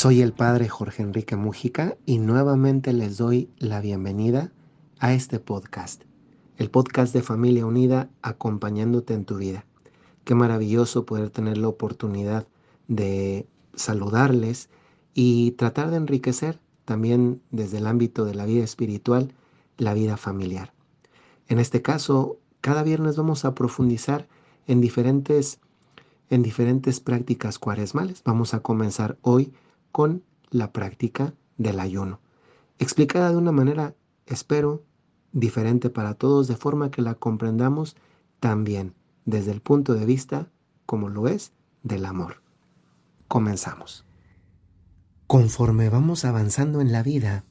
Soy el padre Jorge Enrique Mújica y nuevamente les doy la bienvenida a este podcast, el podcast de Familia Unida acompañándote en tu vida. Qué maravilloso poder tener la oportunidad de saludarles y tratar de enriquecer también desde el ámbito de la vida espiritual la vida familiar. En este caso, cada viernes vamos a profundizar en diferentes en diferentes prácticas cuaresmales. Vamos a comenzar hoy con la práctica del ayuno, explicada de una manera, espero, diferente para todos, de forma que la comprendamos también desde el punto de vista, como lo es, del amor. Comenzamos. Conforme vamos avanzando en la vida,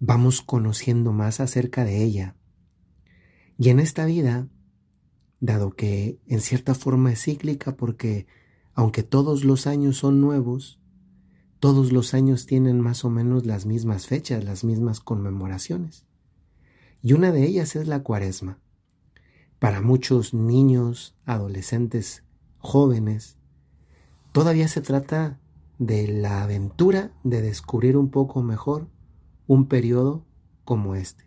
vamos conociendo más acerca de ella. Y en esta vida, dado que en cierta forma es cíclica porque aunque todos los años son nuevos, todos los años tienen más o menos las mismas fechas, las mismas conmemoraciones. Y una de ellas es la cuaresma. Para muchos niños, adolescentes, jóvenes, todavía se trata de la aventura de descubrir un poco mejor un periodo como este.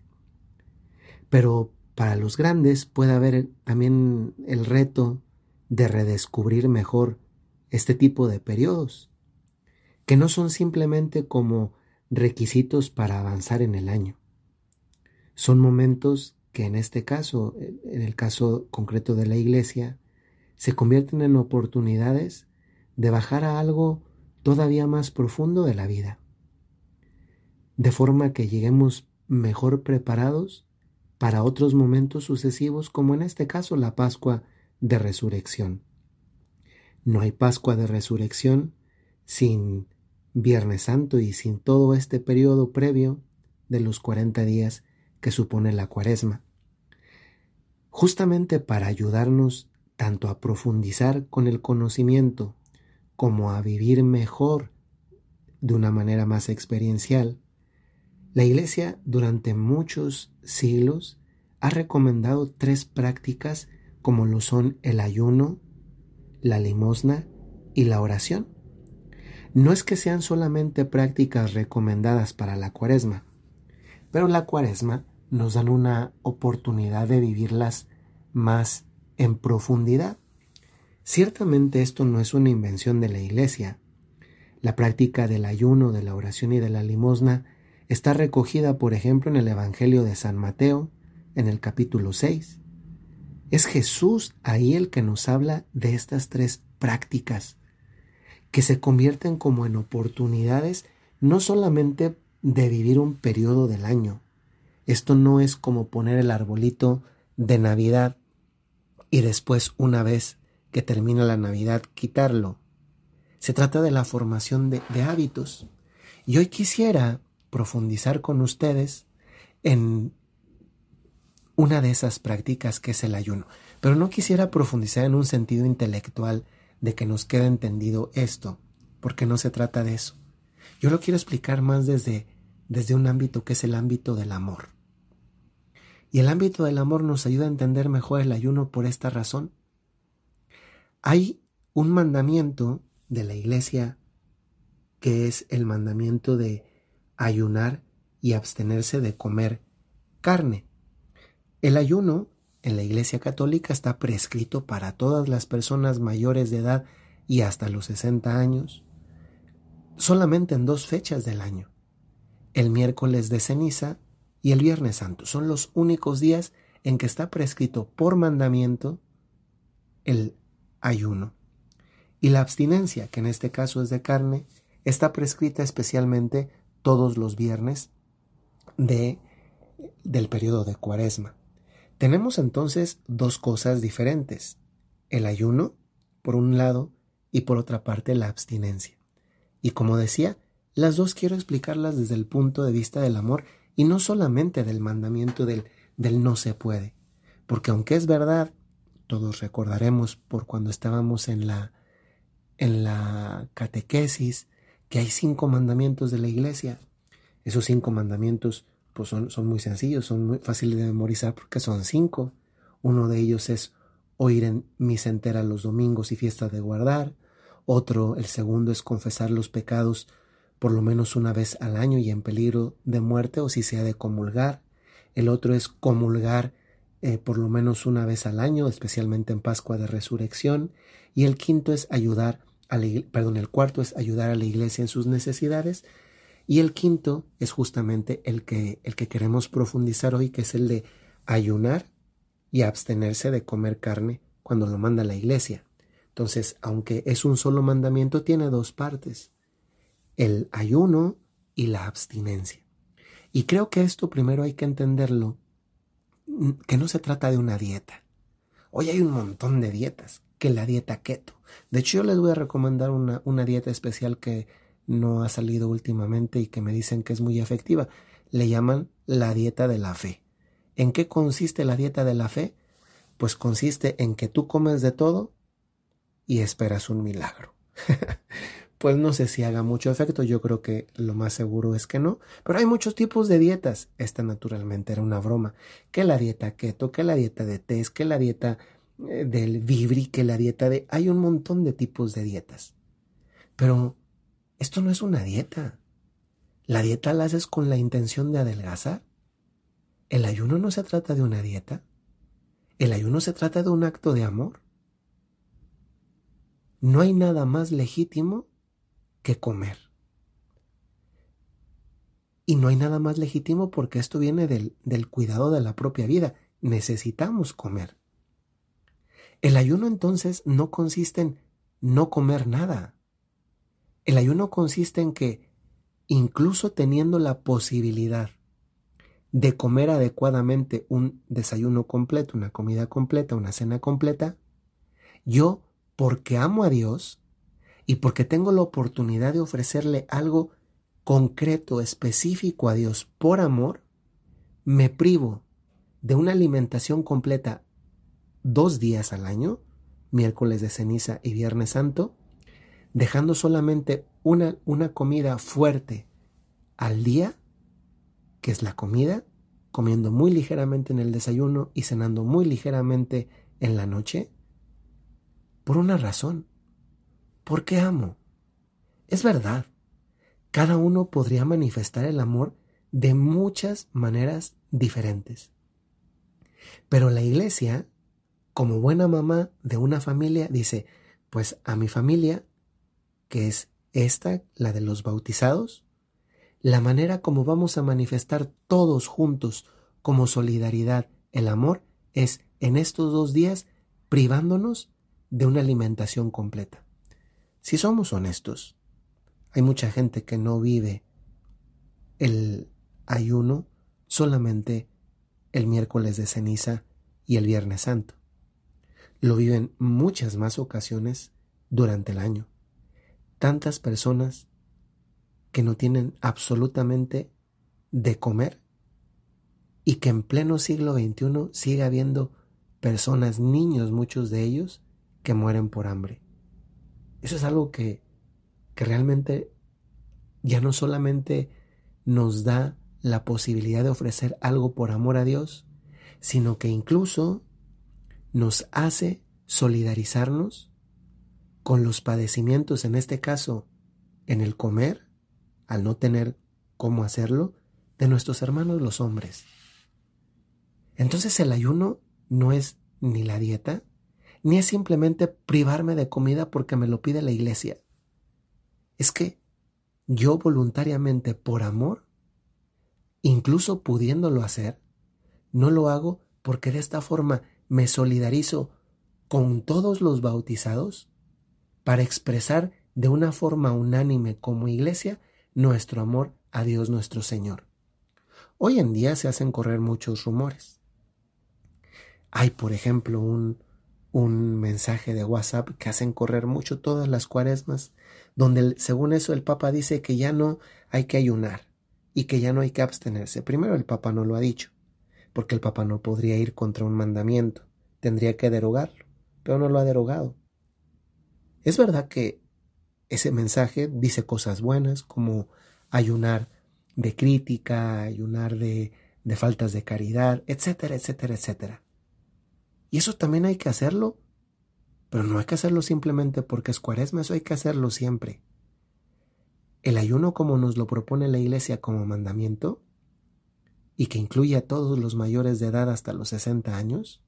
Pero para los grandes puede haber también el reto de redescubrir mejor este tipo de periodos que no son simplemente como requisitos para avanzar en el año. Son momentos que en este caso, en el caso concreto de la iglesia, se convierten en oportunidades de bajar a algo todavía más profundo de la vida, de forma que lleguemos mejor preparados para otros momentos sucesivos, como en este caso la Pascua de Resurrección. No hay Pascua de Resurrección sin Viernes Santo y sin todo este periodo previo de los 40 días que supone la cuaresma. Justamente para ayudarnos tanto a profundizar con el conocimiento como a vivir mejor de una manera más experiencial, la Iglesia durante muchos siglos ha recomendado tres prácticas como lo son el ayuno, la limosna y la oración. No es que sean solamente prácticas recomendadas para la cuaresma, pero la cuaresma nos dan una oportunidad de vivirlas más en profundidad. Ciertamente esto no es una invención de la Iglesia. La práctica del ayuno, de la oración y de la limosna está recogida, por ejemplo, en el Evangelio de San Mateo, en el capítulo 6. Es Jesús ahí el que nos habla de estas tres prácticas que se convierten como en oportunidades no solamente de vivir un periodo del año. Esto no es como poner el arbolito de Navidad y después una vez que termina la Navidad quitarlo. Se trata de la formación de, hábitos. Y hoy quisiera profundizar con ustedes en una de esas prácticas que es el ayuno. Pero no quisiera profundizar en un sentido intelectual de que nos quede entendido esto, porque no se trata de eso. Yo lo quiero explicar más desde, desde un ámbito que es el ámbito del amor. Y el ámbito del amor nos ayuda a entender mejor el ayuno por esta razón. Hay un mandamiento de la iglesia que es el mandamiento de ayunar y abstenerse de comer carne. El ayuno en la Iglesia Católica está prescrito para todas las personas mayores de edad y hasta los 60 años, solamente en dos fechas del año, el miércoles de ceniza y el viernes santo. Son los únicos días en que está prescrito por mandamiento el ayuno. Y la abstinencia, que en este caso es de carne, está prescrita especialmente todos los viernes de, del periodo de cuaresma. Tenemos entonces dos cosas diferentes, el ayuno, por un lado, y por otra parte la abstinencia. Y como decía, las dos quiero explicarlas desde el punto de vista del amor Y no solamente del mandamiento del, del no se puede, porque aunque es verdad, todos recordaremos por cuando estábamos en la, en la catequesis, que hay cinco mandamientos de la iglesia. Esos cinco mandamientos pues son, muy sencillos, son muy fáciles de memorizar porque son cinco. Uno de ellos es oír en misa entera los domingos y fiestas de guardar. Otro, el segundo, es confesar los pecados por lo menos una vez al año y en peligro de muerte o si se ha de comulgar. El otro es comulgar eh, por lo menos una vez al año, especialmente en Pascua de Resurrección. Y el quinto es ayudar a la, perdón, el cuarto es ayudar a la iglesia en sus necesidades. Y el quinto es justamente el que, el que queremos profundizar hoy, que es el de ayunar y abstenerse de comer carne cuando lo manda la iglesia. Entonces, aunque es un solo mandamiento, tiene dos partes, el ayuno y la abstinencia. Y creo que esto primero hay que entenderlo, mm, que no se trata de una dieta. Hoy hay un montón de dietas, que la dieta keto. De hecho, yo les voy a recomendar una, una dieta especial que no ha salido últimamente y que me dicen que es muy efectiva. Le llaman la dieta de la fe. ¿En qué consiste la dieta de la fe? Pues consiste en que tú comes de todo y esperas un milagro. pues no sé si haga mucho efecto, yo creo que lo más seguro es que no, pero hay muchos tipos de dietas. Esta naturalmente era una broma. Que la dieta keto, que la dieta de test, que la dieta eh, del vibri, que la dieta de... Hay un montón de tipos de dietas. Pero esto no es una dieta. La dieta la haces con la intención de adelgazar. El ayuno no se trata de una dieta. El ayuno se trata de un acto de amor. No hay nada más legítimo que comer. Y no hay nada más legítimo porque esto viene del, del, cuidado de la propia vida. Necesitamos comer. El ayuno entonces no consiste en no comer nada. El ayuno consiste en que, incluso teniendo la posibilidad de comer adecuadamente un desayuno completo, una comida completa, una cena completa, yo, porque amo a Dios y porque tengo la oportunidad de ofrecerle algo concreto, específico a Dios por amor, me privo de una alimentación completa dos días al año, miércoles de ceniza y viernes santo, dejando solamente una, una comida fuerte al día que es la comida, comiendo muy ligeramente en el desayuno y cenando muy ligeramente en la noche? Por una razón. Porque amo. Es verdad. Cada uno podría manifestar el amor de muchas maneras diferentes. Pero la iglesia, como buena mamá de una familia, dice, pues a mi familia, que es esta, la de los bautizados, la manera como vamos a manifestar todos juntos como solidaridad el amor es en estos dos días privándonos de una alimentación completa. Si somos honestos, hay mucha gente que no vive el ayuno solamente el miércoles de ceniza y el viernes santo. Lo viven muchas más ocasiones durante el año. Tantas personas que no tienen absolutamente de comer y que en pleno siglo XXI sigue habiendo personas, niños, muchos de ellos, que mueren por hambre. Eso es algo que, que realmente ya no solamente nos da la posibilidad de ofrecer algo por amor a Dios, sino que incluso nos hace solidarizarnos con los padecimientos, en este caso, en el comer, al no tener cómo hacerlo, de nuestros hermanos los hombres. Entonces el ayuno no es ni la dieta, ni es simplemente privarme de comida porque me lo pide la iglesia. Es que yo voluntariamente, por amor, incluso pudiéndolo hacer, no lo hago porque de esta forma me solidarizo con todos los bautizados para expresar de una forma unánime como iglesia nuestro amor a Dios nuestro Señor. Hoy en día se hacen correr muchos rumores. Hay, por ejemplo, un, un mensaje de WhatsApp que hacen correr mucho todas las cuaresmas, donde según eso el Papa dice que ya no hay que ayunar, y que ya no hay que abstenerse. Primero el Papa no lo ha dicho, porque el Papa no podría ir contra un mandamiento, tendría que derogarlo, pero no lo ha derogado. Es verdad que ese mensaje dice cosas buenas como ayunar de crítica, ayunar de, de faltas de caridad, etcétera, etcétera, etcétera. Y eso también hay que hacerlo, pero no hay que hacerlo simplemente porque es cuaresma, eso hay que hacerlo siempre. El ayuno como nos lo propone la Iglesia como mandamiento, y que incluye a todos los mayores de edad hasta los 60 años,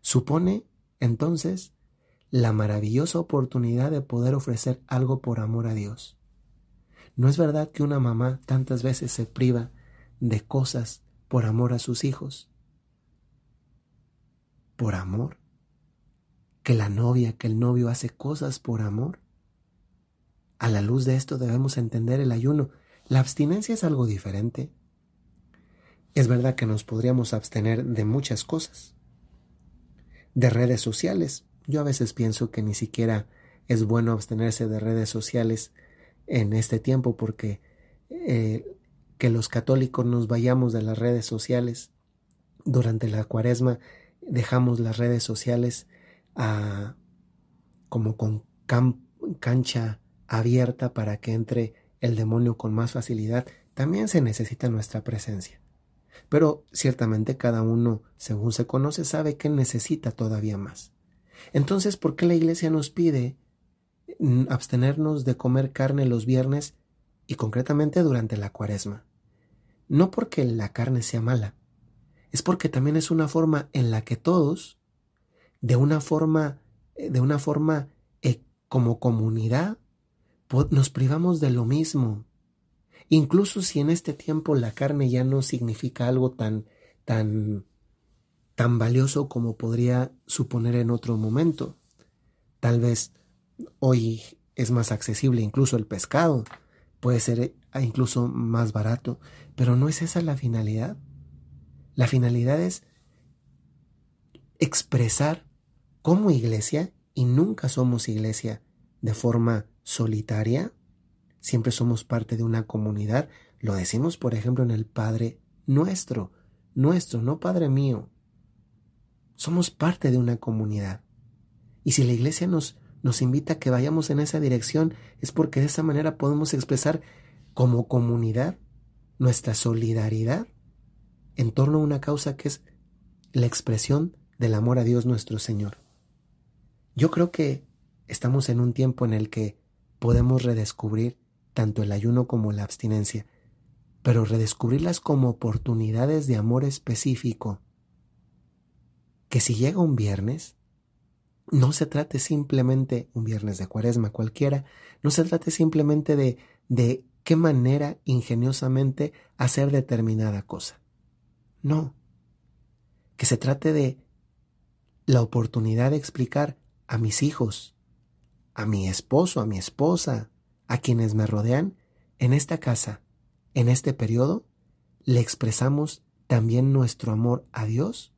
supone entonces la maravillosa oportunidad de poder ofrecer algo por amor a Dios. ¿No es verdad que una mamá tantas veces se priva de cosas por amor a sus hijos? ¿Por amor? ¿Que la novia, que el novio hace cosas por amor? A la luz de esto debemos entender el ayuno. La abstinencia es algo diferente. Es verdad que nos podríamos abstener de muchas cosas. De redes sociales. Yo a veces pienso que ni siquiera es bueno abstenerse de redes sociales en este tiempo porque eh, que los católicos nos vayamos de las redes sociales durante la cuaresma dejamos las redes sociales a, como con cancha abierta para que entre el demonio con más facilidad, también se necesita nuestra presencia. Pero ciertamente cada uno, según se conoce, sabe que necesita todavía más. Entonces, ¿por qué la Iglesia nos pide mm, abstenernos de comer carne los viernes y concretamente durante la cuaresma? No porque la carne sea mala, es porque también es una forma en la que todos, de una forma, eh, de una forma eh, como comunidad, nos privamos de lo mismo. Incluso si en este tiempo la carne ya no significa algo tan, tan, tan valioso como podría suponer en otro momento. Tal vez hoy es más accesible incluso el pescado, puede ser eh, incluso más barato, pero no es esa la finalidad. La finalidad es expresar como iglesia, y nunca somos iglesia de forma solitaria, siempre somos parte de una comunidad. Lo decimos, por ejemplo, en el Padre nuestro, nuestro, no Padre mío. Somos parte de una comunidad. Y si la Iglesia nos, nos invita a que vayamos en esa dirección, es porque de esa manera podemos expresar como comunidad nuestra solidaridad en torno a una causa que es la expresión del amor a Dios nuestro Señor. Yo creo que estamos en un tiempo en el que podemos redescubrir tanto el ayuno como la abstinencia, pero redescubrirlas como oportunidades de amor específico. Que si llega un viernes, no se trate simplemente, un viernes de cuaresma cualquiera, no se trate simplemente de, de qué manera ingeniosamente hacer determinada cosa. No. Que se trate de la oportunidad de explicar a mis hijos, a mi esposo, a mi esposa, a quienes me rodean, en esta casa, en este periodo, le expresamos también nuestro amor a Dios,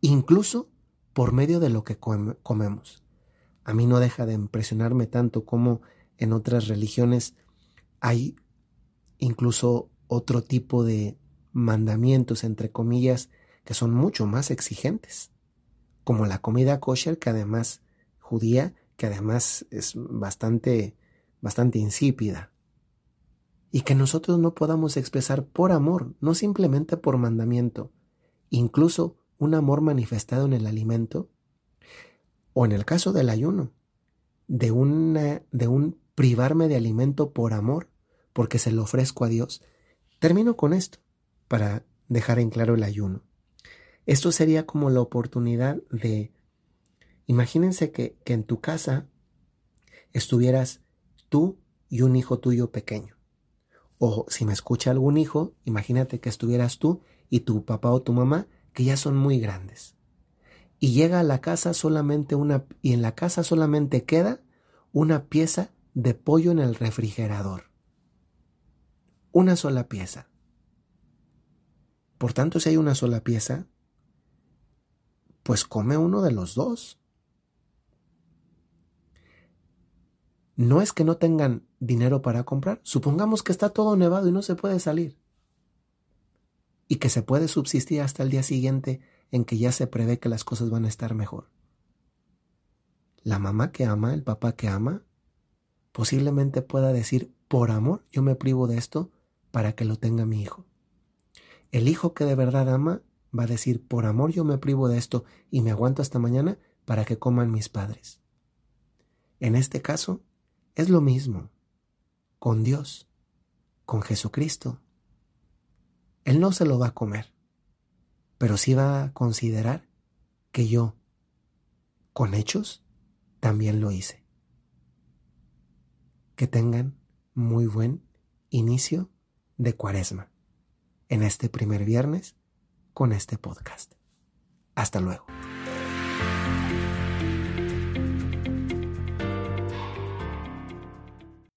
incluso por medio de lo que comemos. A mí no deja de impresionarme tanto como en otras religiones hay incluso otro tipo de mandamientos, entre comillas, que son mucho más exigentes, como la comida kosher, que además judía, que además es bastante, bastante insípida. Y que nosotros no podamos expresar por amor, no simplemente por mandamiento, incluso un amor manifestado en el alimento, o en el caso del ayuno, de, de un privarme de alimento por amor, porque se lo ofrezco a Dios. Termino con esto, para dejar en claro el ayuno. Esto sería como la oportunidad de Imagínense que, en tu casa estuvieras tú y un hijo tuyo pequeño. O si me escucha algún hijo, imagínate que estuvieras tú y tu papá o tu mamá, que ya son muy grandes. Y llega a la casa solamente una, y en la casa solamente queda una pieza de pollo en el refrigerador. Una sola pieza. Por tanto, si hay una sola pieza, pues come uno de los dos. no es que no tengan dinero para comprar, supongamos que está todo nevado y no se puede salir. Y que se puede subsistir hasta el día siguiente en que ya se prevé que las cosas van a estar mejor. La mamá que ama, el papá que ama, posiblemente pueda decir, por amor yo me privo de esto para que lo tenga mi hijo. El hijo que de verdad ama va a decir, por amor yo me privo de esto y me aguanto hasta mañana para que coman mis padres. En este caso, es lo mismo con Dios, con Jesucristo. Él no se lo va a comer, pero sí va a considerar que yo, con hechos, también lo hice. Que tengan muy buen inicio de cuaresma en este primer viernes con este podcast. Hasta luego.